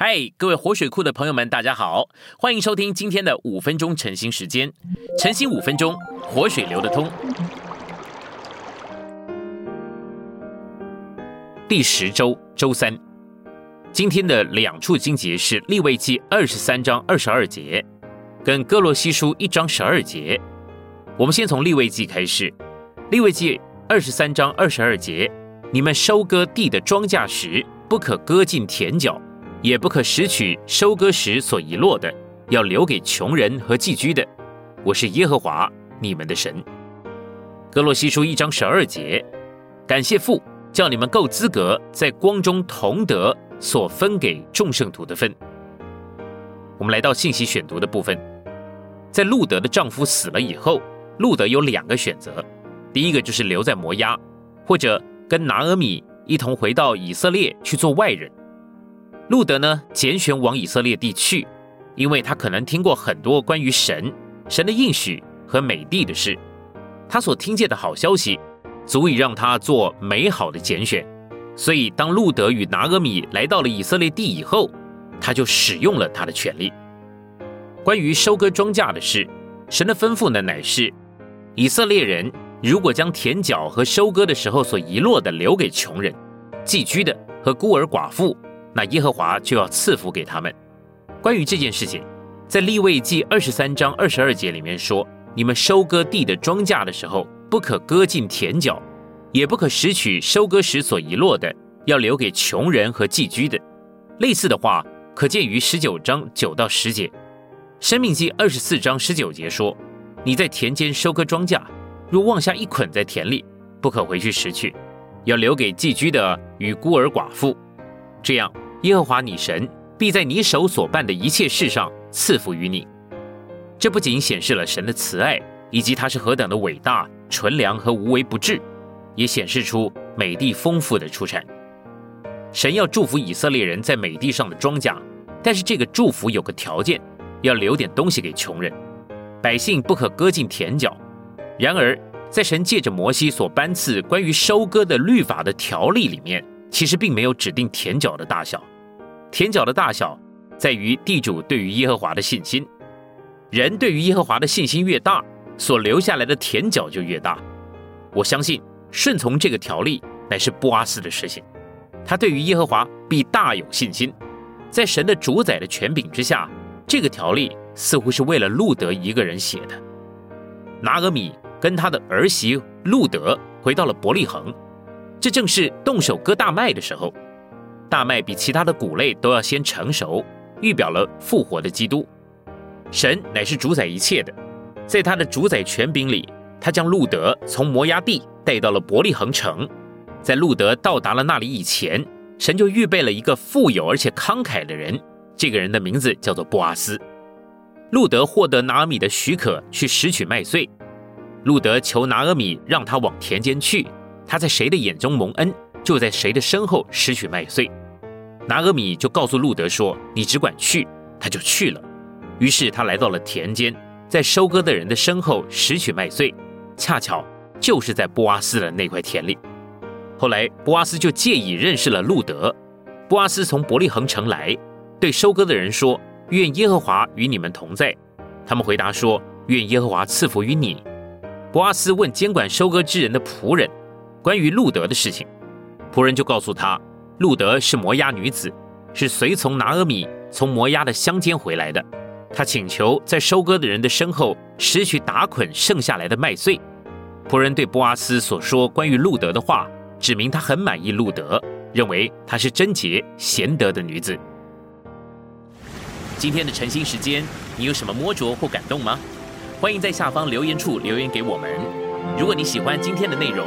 嗨，各位活水库的朋友们，大家好，欢迎收听今天的五分钟晨兴时间。晨兴五分钟，活水流得通。第十周周三，今天的两处经节是利未记二十三章二十二节，跟哥罗西书一章十二节。我们先从利未记开始。利未记二十三章二十二节，你们收割地的庄稼时，不可割尽田角。也不可拾取收割时所遗落的，要留给穷人和寄居的。我是耶和华你们的神。哥洛西书一章十二节，感谢父，叫你们够资格在光中同得所分给众圣徒的分。我们来到信息选读的部分，在路德的丈夫死了以后，路德有两个选择，第一个就是留在摩押，或者跟拿阿米一同回到以色列去做外人。路德呢，拣选往以色列地去，因为他可能听过很多关于神、神的应许和美地的事，他所听见的好消息，足以让他做美好的拣选。所以，当路德与拿阿米来到了以色列地以后，他就使用了他的权利。关于收割庄稼的事，神的吩咐呢，乃是以色列人如果将田角和收割的时候所遗落的留给穷人、寄居的和孤儿寡妇。那耶和华就要赐福给他们。关于这件事情，在立位记二十三章二十二节里面说：“你们收割地的庄稼的时候，不可割尽田角，也不可拾取收割时所遗落的，要留给穷人和寄居的。”类似的话可见于十九章九到十节。生命记二十四章十九节说：“你在田间收割庄稼，若忘下一捆在田里，不可回去拾取，要留给寄居的与孤儿寡妇。”这样。耶和华你神必在你手所办的一切事上赐福于你。这不仅显示了神的慈爱，以及他是何等的伟大、纯良和无微不至，也显示出美地丰富的出产。神要祝福以色列人在美地上的庄稼，但是这个祝福有个条件，要留点东西给穷人，百姓不可割尽田角。然而，在神借着摩西所颁赐关于收割的律法的条例里面。其实并没有指定田角的大小，田角的大小在于地主对于耶和华的信心。人对于耶和华的信心越大，所留下来的田角就越大。我相信顺从这个条例乃是波阿斯的事情。他对于耶和华必大有信心。在神的主宰的权柄之下，这个条例似乎是为了路德一个人写的。拿俄米跟他的儿媳路德回到了伯利恒。这正是动手割大麦的时候，大麦比其他的谷类都要先成熟，预表了复活的基督。神乃是主宰一切的，在他的主宰权柄里，他将路德从摩崖地带到了伯利恒城。在路德到达了那里以前，神就预备了一个富有而且慷慨的人，这个人的名字叫做布阿斯。路德获得拿阿米的许可去拾取麦穗，路德求拿阿米让他往田间去。他在谁的眼中蒙恩，就在谁的身后拾取麦穗。拿俄米就告诉路德说：“你只管去。”他就去了。于是他来到了田间，在收割的人的身后拾取麦穗，恰巧就是在波阿斯的那块田里。后来波阿斯就借以认识了路德。波阿斯从伯利恒城来，对收割的人说：“愿耶和华与你们同在。”他们回答说：“愿耶和华赐福于你。”波阿斯问监管收割之人的仆人。关于路德的事情，仆人就告诉他，路德是摩押女子，是随从拿阿米从摩押的乡间回来的。他请求在收割的人的身后拾取打捆剩下来的麦穗。仆人对波阿斯所说关于路德的话，指明他很满意路德，认为她是贞洁贤德的女子。今天的晨兴时间，你有什么摸着或感动吗？欢迎在下方留言处留言给我们。如果你喜欢今天的内容，